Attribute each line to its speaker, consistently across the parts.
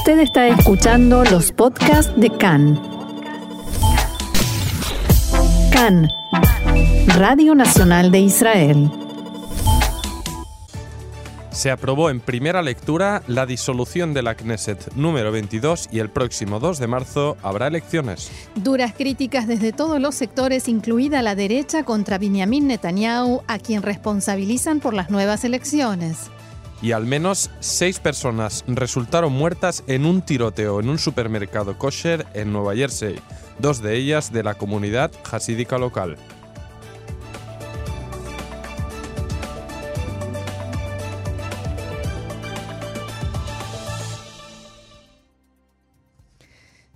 Speaker 1: Usted está escuchando los podcasts de CAN. CAN, Radio Nacional de Israel.
Speaker 2: Se aprobó en primera lectura la disolución de la Knesset número 22 y el próximo 2 de marzo habrá elecciones.
Speaker 3: Duras críticas desde todos los sectores, incluida la derecha, contra Benjamin Netanyahu, a quien responsabilizan por las nuevas elecciones
Speaker 2: y al menos seis personas resultaron muertas en un tiroteo en un supermercado kosher en Nueva Jersey, dos de ellas de la comunidad hasídica local.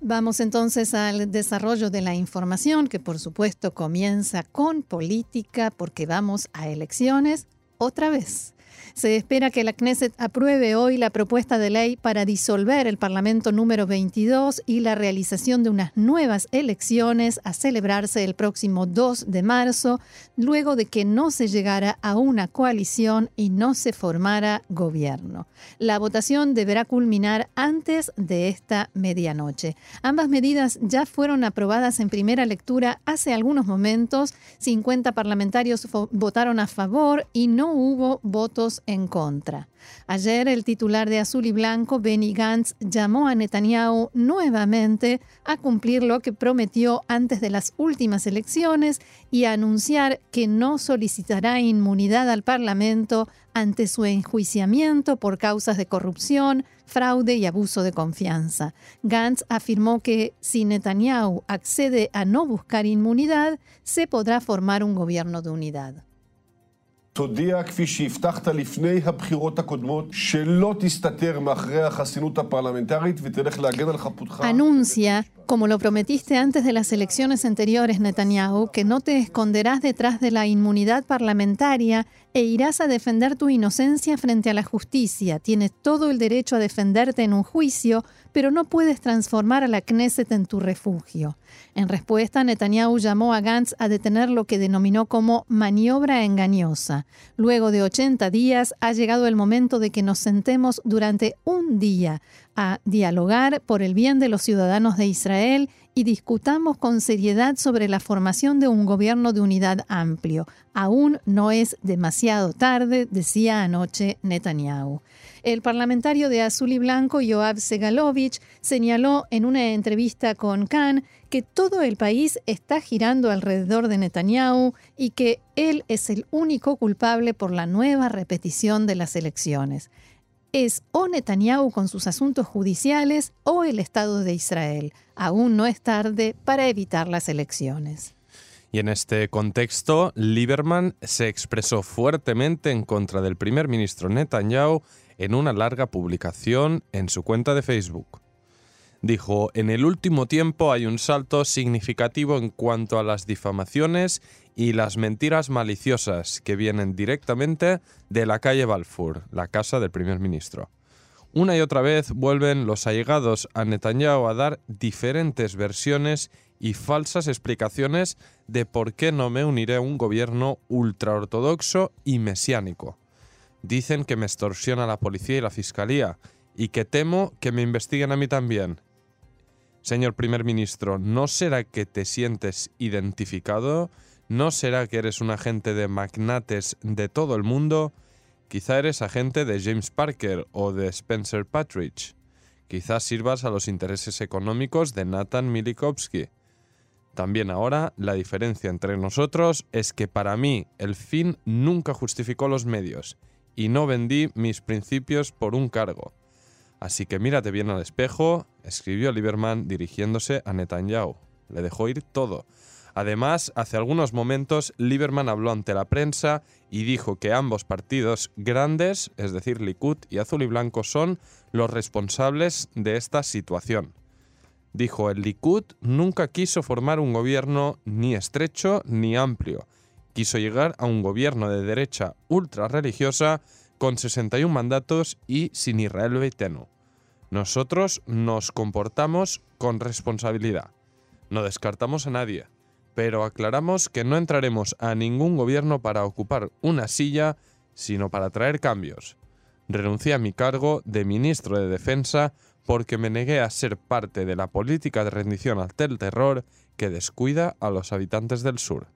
Speaker 3: Vamos entonces al desarrollo de la información, que por supuesto comienza con política, porque vamos a elecciones otra vez. Se espera que la Knesset apruebe hoy la propuesta de ley para disolver el Parlamento número 22 y la realización de unas nuevas elecciones a celebrarse el próximo 2 de marzo, luego de que no se llegara a una coalición y no se formara gobierno. La votación deberá culminar antes de esta medianoche. Ambas medidas ya fueron aprobadas en primera lectura hace algunos momentos. 50 parlamentarios votaron a favor y no hubo votos en contra. Ayer el titular de Azul y Blanco, Benny Gantz, llamó a Netanyahu nuevamente a cumplir lo que prometió antes de las últimas elecciones y a anunciar que no solicitará inmunidad al Parlamento ante su enjuiciamiento por causas de corrupción, fraude y abuso de confianza. Gantz afirmó que si Netanyahu accede a no buscar inmunidad, se podrá formar un gobierno de unidad.
Speaker 4: תודיע, כפי שהבטחת לפני הבחירות הקודמות, שלא תסתתר מאחרי החסינות הפרלמנטרית ותלך להגן על חפותך.
Speaker 3: Anuncia, como lo prometiste antes de las elecciones anteriores, Netanyahu, que no te esconderás detrás de la inmunidad parlamentaria e irás a defender tu inocencia frente a la justicia. Tienes todo el derecho a defenderte en un juicio, pero no puedes transformar a la Knesset en tu refugio. En respuesta, Netanyahu llamó a Gantz a detener lo que denominó como maniobra engañosa. Luego de 80 días ha llegado el momento de que nos sentemos durante un día a dialogar por el bien de los ciudadanos de Israel y discutamos con seriedad sobre la formación de un gobierno de unidad amplio. Aún no es demasiado tarde, decía anoche Netanyahu. El parlamentario de Azul y Blanco, Yoav Segalovich, señaló en una entrevista con Khan que todo el país está girando alrededor de Netanyahu y que él es el único culpable por la nueva repetición de las elecciones es o Netanyahu con sus asuntos judiciales o el Estado de Israel. Aún no es tarde para evitar las elecciones.
Speaker 2: Y en este contexto, Lieberman se expresó fuertemente en contra del primer ministro Netanyahu en una larga publicación en su cuenta de Facebook. Dijo, en el último tiempo hay un salto significativo en cuanto a las difamaciones y las mentiras maliciosas que vienen directamente de la calle Balfour, la casa del primer ministro. Una y otra vez vuelven los allegados a Netanyahu a dar diferentes versiones y falsas explicaciones de por qué no me uniré a un gobierno ultraortodoxo y mesiánico. Dicen que me extorsiona la policía y la fiscalía y que temo que me investiguen a mí también Señor primer ministro, ¿no será que te sientes identificado? ¿No será que eres un agente de magnates de todo el mundo? Quizá eres agente de James Parker o de Spencer Patridge. Quizás sirvas a los intereses económicos de Nathan Milikovsky. También ahora, la diferencia entre nosotros es que para mí el fin nunca justificó los medios y no vendí mis principios por un cargo. Así que mírate bien al espejo, escribió Lieberman dirigiéndose a Netanyahu. Le dejó ir todo. Además, hace algunos momentos, Lieberman habló ante la prensa y dijo que ambos partidos grandes, es decir, Likud y Azul y Blanco, son los responsables de esta situación. Dijo, el Likud nunca quiso formar un gobierno ni estrecho ni amplio. Quiso llegar a un gobierno de derecha ultra religiosa con 61 mandatos y sin Israel Beitenu. Nosotros nos comportamos con responsabilidad. No descartamos a nadie, pero aclaramos que no entraremos a ningún gobierno para ocupar una silla, sino para traer cambios. Renuncié a mi cargo de ministro de Defensa porque me negué a ser parte de la política de rendición ante el terror que descuida a los habitantes del sur.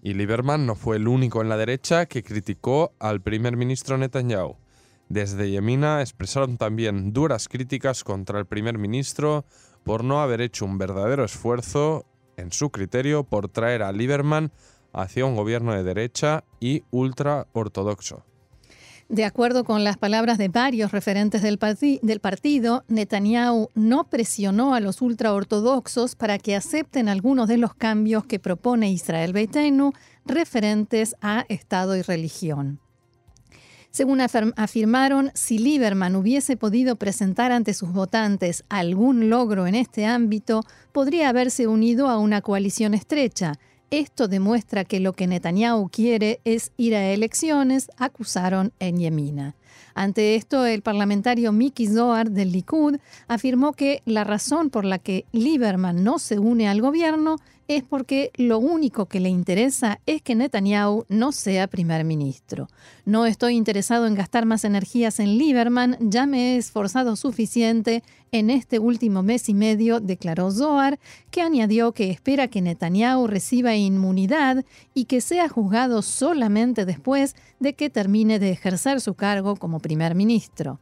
Speaker 2: Y Lieberman no fue el único en la derecha que criticó al primer ministro Netanyahu. Desde Yemina expresaron también duras críticas contra el primer ministro por no haber hecho un verdadero esfuerzo, en su criterio, por traer a Lieberman hacia un gobierno de derecha y ultra ortodoxo.
Speaker 3: De acuerdo con las palabras de varios referentes del, del, partido, Netanyahu no presionó a los ultraortodoxos para que acepten algunos de los cambios que propone Israel Beitenu referentes a Estado y religión. Según afirmaron, si Lieberman hubiese podido presentar ante sus votantes algún logro en este ámbito, podría haberse unido a una coalición estrecha, esto demuestra que lo que Netanyahu quiere es ir a elecciones, acusaron en Yemina. Ante esto, el parlamentario Miki Zohar del Likud afirmó que la razón por la que Lieberman no se une al gobierno es porque lo único que le interesa es que Netanyahu no sea primer ministro. No estoy interesado en gastar más energías en Lieberman, ya me he esforzado suficiente en este último mes y medio, declaró Zohar, que añadió que espera que Netanyahu reciba inmunidad y que sea juzgado solamente después de que termine de ejercer su cargo como primer ministro.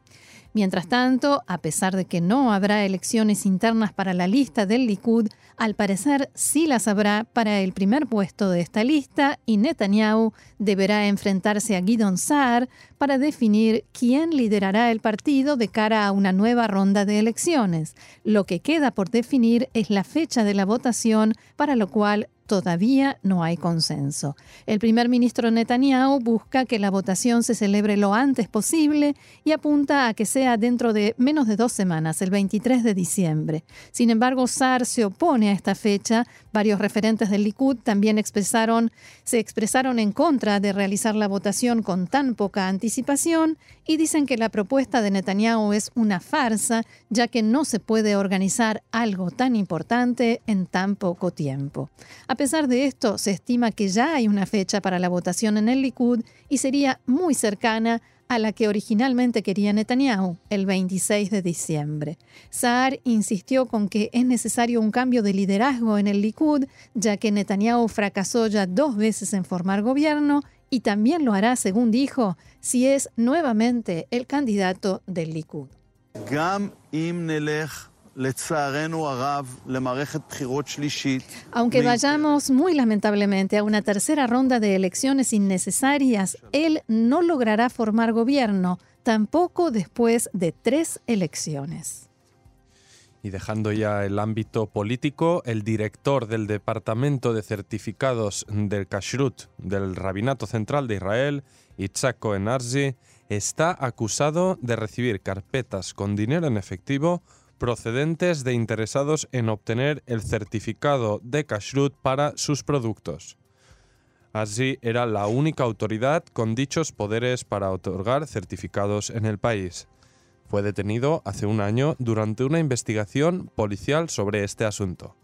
Speaker 3: Mientras tanto, a pesar de que no habrá elecciones internas para la lista del Likud, al parecer sí las habrá para el primer puesto de esta lista y Netanyahu deberá enfrentarse a Gidon Saar para definir quién liderará el partido de cara a una nueva ronda de elecciones. Lo que queda por definir es la fecha de la votación, para lo cual todavía no hay consenso. El primer ministro Netanyahu busca que la votación se celebre lo antes posible y apunta a que sea dentro de menos de dos semanas, el 23 de diciembre. Sin embargo, Saar se opone a esta fecha. Varios referentes del Likud también expresaron, se expresaron en contra de realizar la votación con tan poca anticipación y dicen que la propuesta de Netanyahu es una farsa, ya que no se puede organizar algo tan importante en tan poco tiempo. A pesar de esto, se estima que ya hay una fecha para la votación en el Likud y sería muy cercana a la que originalmente quería Netanyahu, el 26 de diciembre. Saar insistió con que es necesario un cambio de liderazgo en el Likud, ya que Netanyahu fracasó ya dos veces en formar gobierno y también lo hará, según dijo, si es nuevamente el candidato del Likud. Aunque vayamos muy lamentablemente a una tercera ronda de elecciones innecesarias, él no logrará formar gobierno, tampoco después de tres elecciones.
Speaker 2: Y dejando ya el ámbito político, el director del Departamento de Certificados del Kashrut del Rabinato Central de Israel, Itzhak Cohen está acusado de recibir carpetas con dinero en efectivo procedentes de interesados en obtener el certificado de Kashrut para sus productos. Así era la única autoridad con dichos poderes para otorgar certificados en el país. Fue detenido hace un año durante una investigación policial sobre este asunto.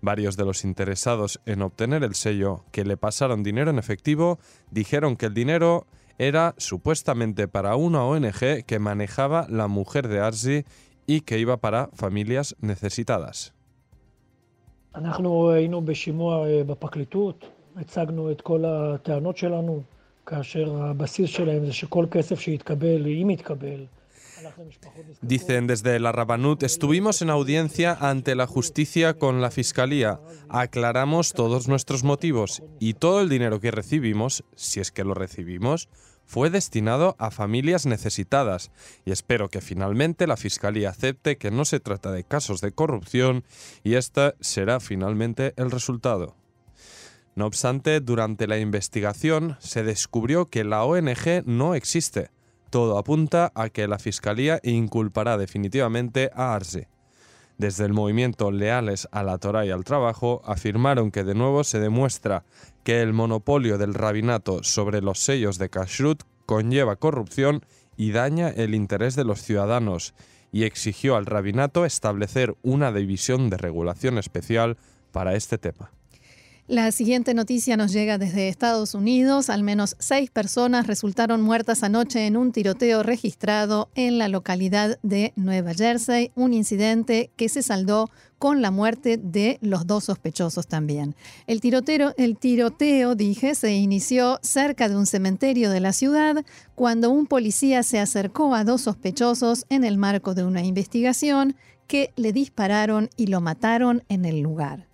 Speaker 2: Varios de los interesados en obtener el sello que le pasaron dinero en efectivo dijeron que el dinero era supuestamente para una ONG que manejaba la mujer de Arzi y que iba para familias necesitadas. Dicen desde la Rabanut, estuvimos en audiencia ante la justicia con la fiscalía, aclaramos todos nuestros motivos y todo el dinero que recibimos, si es que lo recibimos, fue destinado a familias necesitadas y espero que finalmente la Fiscalía acepte que no se trata de casos de corrupción y este será finalmente el resultado. No obstante, durante la investigación se descubrió que la ONG no existe. Todo apunta a que la Fiscalía inculpará definitivamente a Arce. Desde el movimiento Leales a la Torah y al Trabajo afirmaron que de nuevo se demuestra que el monopolio del rabinato sobre los sellos de kashrut conlleva corrupción y daña el interés de los ciudadanos, y exigió al rabinato establecer una división de regulación especial para este tema.
Speaker 3: La siguiente noticia nos llega desde Estados Unidos. Al menos seis personas resultaron muertas anoche en un tiroteo registrado en la localidad de Nueva Jersey, un incidente que se saldó con la muerte de los dos sospechosos también. El tiroteo, el tiroteo, dije, se inició cerca de un cementerio de la ciudad cuando un policía se acercó a dos sospechosos en el marco de una investigación que le dispararon y lo mataron en el lugar.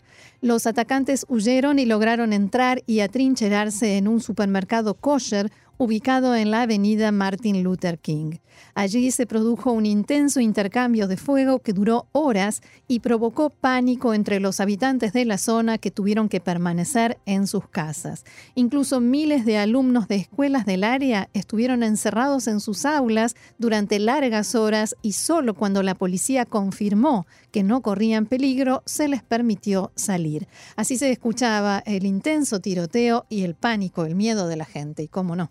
Speaker 3: Los atacantes huyeron y lograron entrar y atrincherarse en un supermercado kosher ubicado en la avenida Martin Luther King. Allí se produjo un intenso intercambio de fuego que duró horas y provocó pánico entre los habitantes de la zona que tuvieron que permanecer en sus casas. Incluso miles de alumnos de escuelas del área estuvieron encerrados en sus aulas durante largas horas y solo cuando la policía confirmó que no corrían peligro se les permitió salir. Así se escuchaba el intenso tiroteo y el pánico, el miedo de la gente, y cómo no.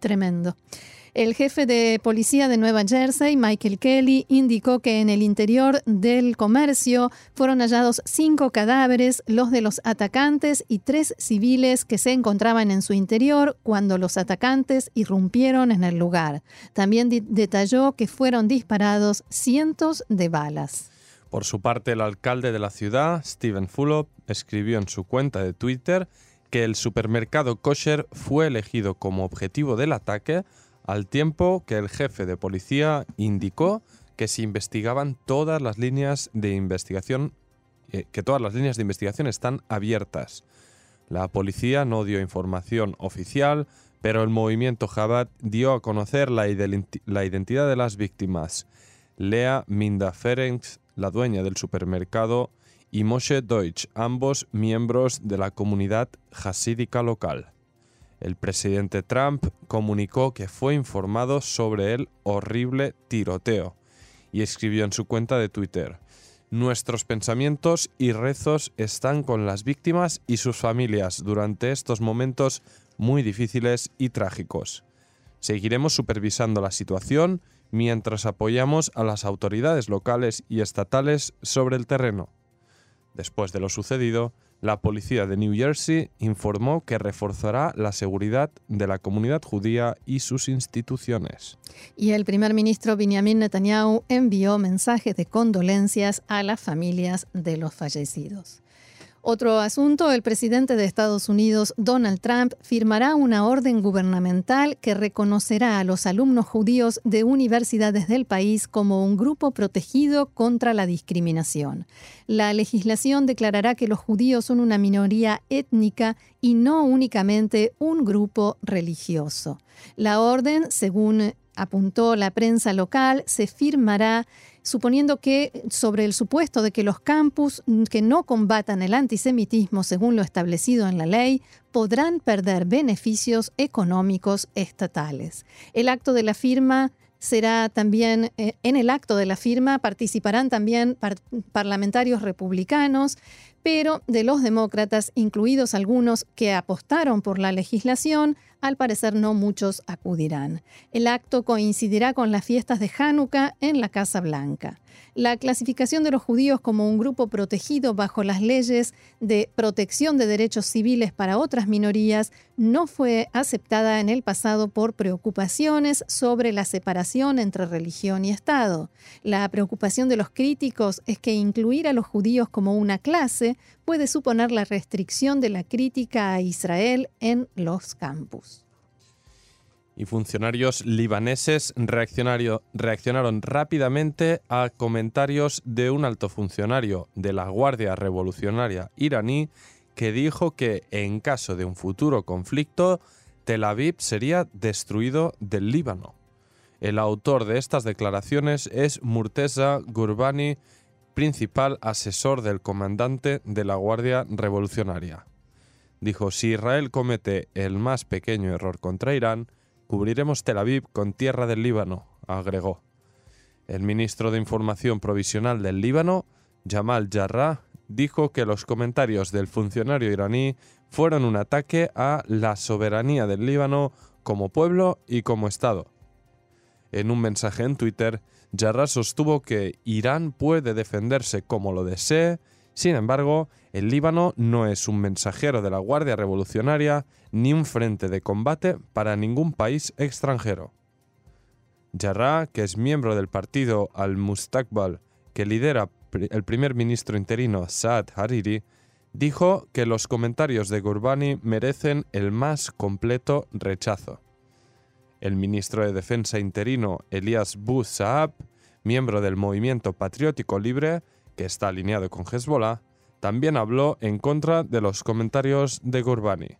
Speaker 3: Tremendo. El jefe de policía de Nueva Jersey, Michael Kelly, indicó que en el interior del comercio fueron hallados cinco cadáveres, los de los atacantes y tres civiles que se encontraban en su interior cuando los atacantes irrumpieron en el lugar. También detalló que fueron disparados cientos de balas.
Speaker 2: Por su parte, el alcalde de la ciudad, Stephen Fulop, escribió en su cuenta de Twitter que el supermercado kosher fue elegido como objetivo del ataque al tiempo que el jefe de policía indicó que se investigaban todas las líneas de investigación, eh, que todas las líneas de investigación están abiertas. La policía no dio información oficial, pero el movimiento Jabat dio a conocer la, identidad de las víctimas. Lea Minda Ferenc, la dueña del supermercado, y Moshe Deutsch, ambos miembros de la comunidad hasídica local el presidente Trump comunicó que fue informado sobre el horrible tiroteo y escribió en su cuenta de Twitter, Nuestros pensamientos y rezos están con las víctimas y sus familias durante estos momentos muy difíciles y trágicos. Seguiremos supervisando la situación mientras apoyamos a las autoridades locales y estatales sobre el terreno. Después de lo sucedido, la policía de New Jersey informó que reforzará la seguridad de la comunidad judía y sus instituciones.
Speaker 3: Y el primer ministro Benjamin Netanyahu envió mensajes de condolencias a las familias de los fallecidos. Otro asunto, el presidente de Estados Unidos, Donald Trump, firmará una orden gubernamental que reconocerá a los alumnos judíos de universidades del país como un grupo protegido contra la discriminación. La legislación declarará que los judíos son una minoría étnica y no únicamente un grupo religioso. La orden, según apuntó la prensa local, se firmará suponiendo que sobre el supuesto de que los campus que no combatan el antisemitismo según lo establecido en la ley podrán perder beneficios económicos estatales. El acto de la firma será también, eh, en el acto de la firma participarán también parlamentarios republicanos, pero de los demócratas, incluidos algunos que apostaron por la legislación, al parecer no muchos acudirán. El acto coincidirá con las fiestas de Hanukkah en la Casa Blanca. La clasificación de los judíos como un grupo protegido bajo las leyes de protección de derechos civiles para otras minorías no fue aceptada en el pasado por preocupaciones sobre la separación entre religión y Estado. La preocupación de los críticos es que incluir a los judíos como una clase puede suponer la restricción de la crítica a Israel en los campus.
Speaker 2: Y funcionarios libaneses reaccionaron rápidamente a comentarios de un alto funcionario de la Guardia Revolucionaria iraní que dijo que en caso de un futuro conflicto, Tel Aviv sería destruido del Líbano. El autor de estas declaraciones es Murteza Gurbani, principal asesor del comandante de la Guardia Revolucionaria. Dijo, si Israel comete el más pequeño error contra Irán, cubriremos Tel Aviv con tierra del Líbano, agregó. El ministro de Información Provisional del Líbano, Jamal Jarrah, dijo que los comentarios del funcionario iraní fueron un ataque a la soberanía del Líbano como pueblo y como Estado. En un mensaje en Twitter, Jarrah sostuvo que Irán puede defenderse como lo desee, sin embargo, el Líbano no es un mensajero de la Guardia Revolucionaria ni un frente de combate para ningún país extranjero. Jarrah, que es miembro del partido Al-Mustakbal que lidera el primer ministro interino Saad Hariri, dijo que los comentarios de Gurbani merecen el más completo rechazo. El ministro de Defensa interino Elias Bou Saab, miembro del movimiento patriótico libre, que está alineado con Hezbollah, también habló en contra de los comentarios de Gurbani.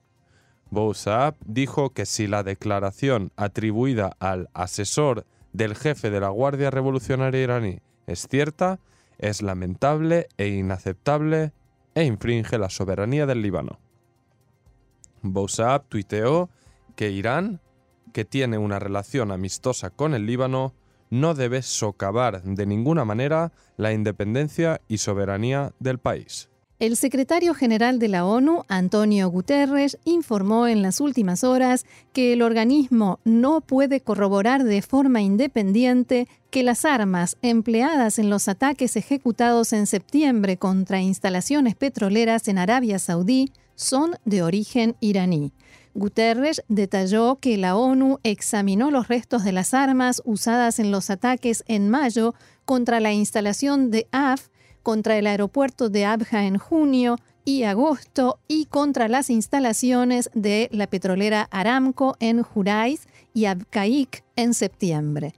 Speaker 2: Bou Saab dijo que si la declaración atribuida al asesor del jefe de la Guardia Revolucionaria iraní es cierta, es lamentable e inaceptable e infringe la soberanía del Líbano. Saab tuiteó que Irán que tiene una relación amistosa con el Líbano no debe socavar de ninguna manera la independencia y soberanía del país.
Speaker 3: El secretario general de la ONU, Antonio Guterres, informó en las últimas horas que el organismo no puede corroborar de forma independiente que las armas empleadas en los ataques ejecutados en septiembre contra instalaciones petroleras en Arabia Saudí son de origen iraní. Guterres detalló que la ONU examinó los restos de las armas usadas en los ataques en mayo contra la instalación de AF, contra el aeropuerto de Abja en junio y agosto y contra las instalaciones de la petrolera Aramco en Jurais y Abqaiq en septiembre.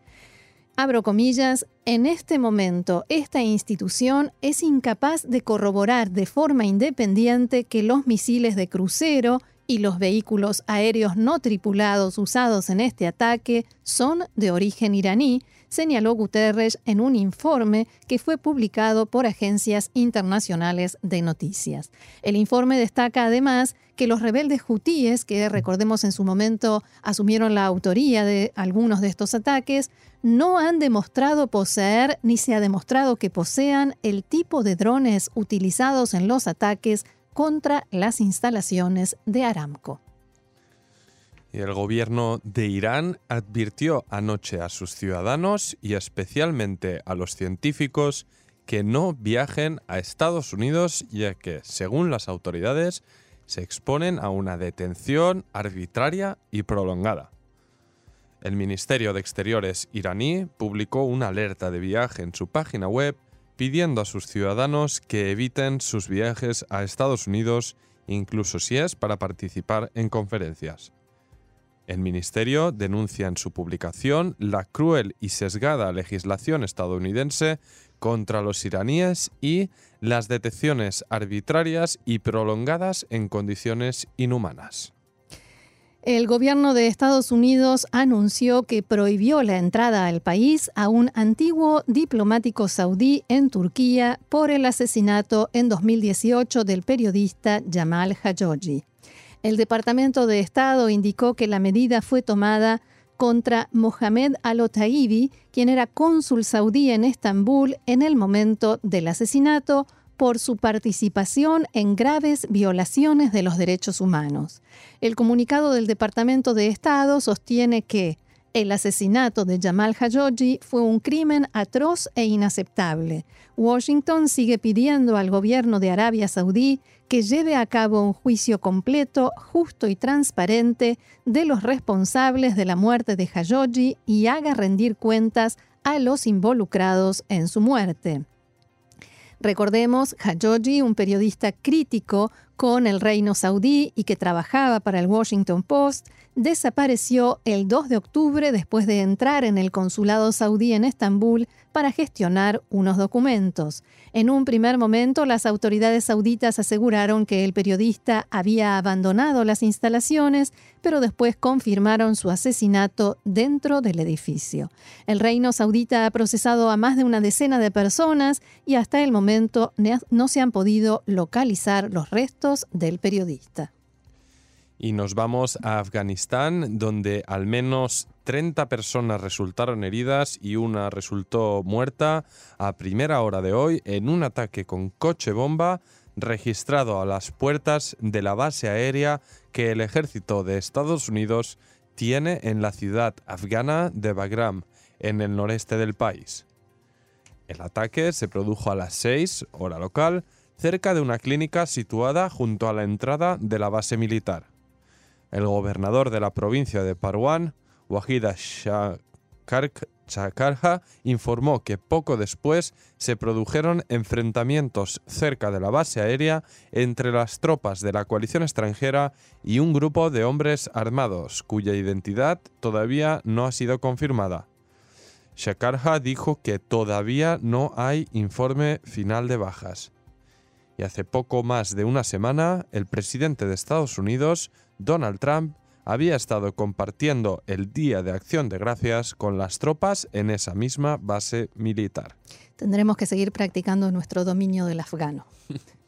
Speaker 3: Abro comillas, en este momento esta institución es incapaz de corroborar de forma independiente que los misiles de crucero y los vehículos aéreos no tripulados usados en este ataque son de origen iraní, señaló Guterres en un informe que fue publicado por agencias internacionales de noticias. El informe destaca además que los rebeldes hutíes, que recordemos en su momento asumieron la autoría de algunos de estos ataques, no han demostrado poseer ni se ha demostrado que posean el tipo de drones utilizados en los ataques contra las instalaciones de Aramco.
Speaker 2: El gobierno de Irán advirtió anoche a sus ciudadanos y especialmente a los científicos que no viajen a Estados Unidos ya que, según las autoridades, se exponen a una detención arbitraria y prolongada. El Ministerio de Exteriores iraní publicó una alerta de viaje en su página web pidiendo a sus ciudadanos que eviten sus viajes a Estados Unidos, incluso si es para participar en conferencias. El Ministerio denuncia en su publicación la cruel y sesgada legislación estadounidense contra los iraníes y las detenciones arbitrarias y prolongadas en condiciones inhumanas.
Speaker 3: El gobierno de Estados Unidos anunció que prohibió la entrada al país a un antiguo diplomático saudí en Turquía por el asesinato en 2018 del periodista Jamal Khashoggi. El Departamento de Estado indicó que la medida fue tomada contra Mohamed Al-Otaibi, quien era cónsul saudí en Estambul en el momento del asesinato, por su participación en graves violaciones de los derechos humanos. El comunicado del Departamento de Estado sostiene que el asesinato de Jamal Khashoggi fue un crimen atroz e inaceptable. Washington sigue pidiendo al gobierno de Arabia Saudí que lleve a cabo un juicio completo, justo y transparente de los responsables de la muerte de Khashoggi y haga rendir cuentas a los involucrados en su muerte. Recordemos, Hajoji, un periodista crítico con el reino saudí y que trabajaba para el Washington Post, desapareció el 2 de octubre después de entrar en el consulado saudí en Estambul para gestionar unos documentos. En un primer momento, las autoridades sauditas aseguraron que el periodista había abandonado las instalaciones, pero después confirmaron su asesinato dentro del edificio. El reino saudita ha procesado a más de una decena de personas y hasta el momento no se han podido localizar los restos del periodista.
Speaker 2: Y nos vamos a Afganistán, donde al menos 30 personas resultaron heridas y una resultó muerta a primera hora de hoy en un ataque con coche bomba registrado a las puertas de la base aérea que el ejército de Estados Unidos tiene en la ciudad afgana de Bagram, en el noreste del país. El ataque se produjo a las 6, hora local, cerca de una clínica situada junto a la entrada de la base militar. El gobernador de la provincia de Parwan, Wahida Chakarja, informó que poco después se produjeron enfrentamientos cerca de la base aérea entre las tropas de la coalición extranjera y un grupo de hombres armados cuya identidad todavía no ha sido confirmada. Shakarja dijo que todavía no hay informe final de bajas. Y hace poco más de una semana, el presidente de Estados Unidos, Donald Trump, había estado compartiendo el Día de Acción de Gracias con las tropas en esa misma base militar.
Speaker 3: Tendremos que seguir practicando nuestro dominio del afgano.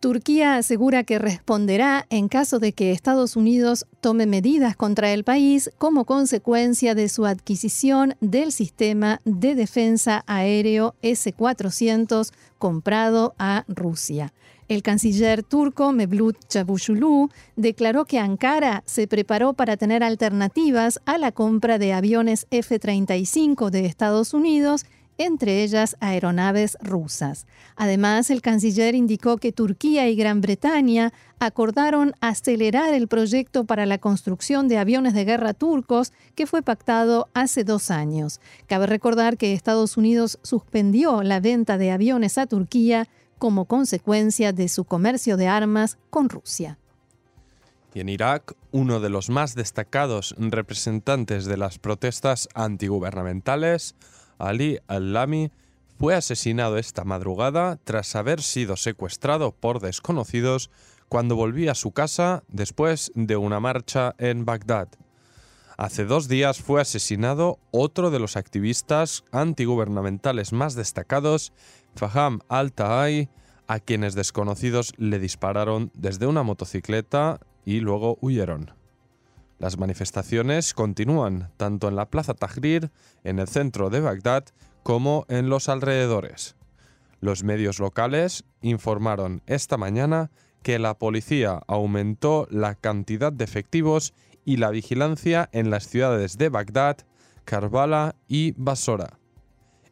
Speaker 3: Turquía asegura que responderá en caso de que Estados Unidos tome medidas contra el país como consecuencia de su adquisición del sistema de defensa aéreo S-400 comprado a Rusia. El canciller turco Mevlut Çavuşoğlu declaró que Ankara se preparó para tener alternativas a la compra de aviones F-35 de Estados Unidos entre ellas aeronaves rusas. Además, el canciller indicó que Turquía y Gran Bretaña acordaron acelerar el proyecto para la construcción de aviones de guerra turcos que fue pactado hace dos años. Cabe recordar que Estados Unidos suspendió la venta de aviones a Turquía como consecuencia de su comercio de armas con Rusia.
Speaker 2: Y en Irak, uno de los más destacados representantes de las protestas antigubernamentales, Ali al-Lami fue asesinado esta madrugada tras haber sido secuestrado por desconocidos cuando volvía a su casa después de una marcha en Bagdad. Hace dos días fue asesinado otro de los activistas antigubernamentales más destacados, Faham al-Tahai, a quienes desconocidos le dispararon desde una motocicleta y luego huyeron. Las manifestaciones continúan tanto en la Plaza Tahrir, en el centro de Bagdad, como en los alrededores. Los medios locales informaron esta mañana que la policía aumentó la cantidad de efectivos y la vigilancia en las ciudades de Bagdad, Karbala y Basora.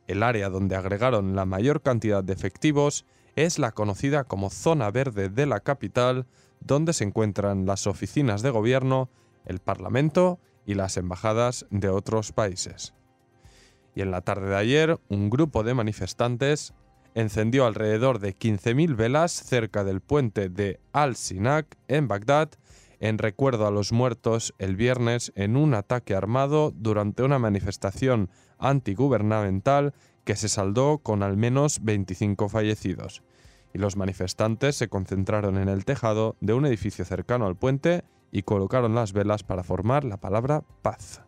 Speaker 2: El área donde agregaron la mayor cantidad de efectivos es la conocida como zona verde de la capital, donde se encuentran las oficinas de gobierno el Parlamento y las embajadas de otros países. Y en la tarde de ayer, un grupo de manifestantes encendió alrededor de 15.000 velas cerca del puente de Al-Sinak en Bagdad en recuerdo a los muertos el viernes en un ataque armado durante una manifestación antigubernamental que se saldó con al menos 25 fallecidos. Y los manifestantes se concentraron en el tejado de un edificio cercano al puente y colocaron las velas para formar la palabra paz.